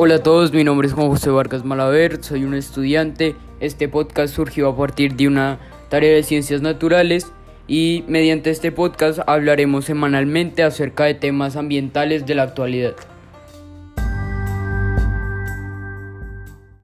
Hola a todos, mi nombre es Juan José Vargas Malaver, soy un estudiante. Este podcast surgió a partir de una tarea de ciencias naturales y mediante este podcast hablaremos semanalmente acerca de temas ambientales de la actualidad.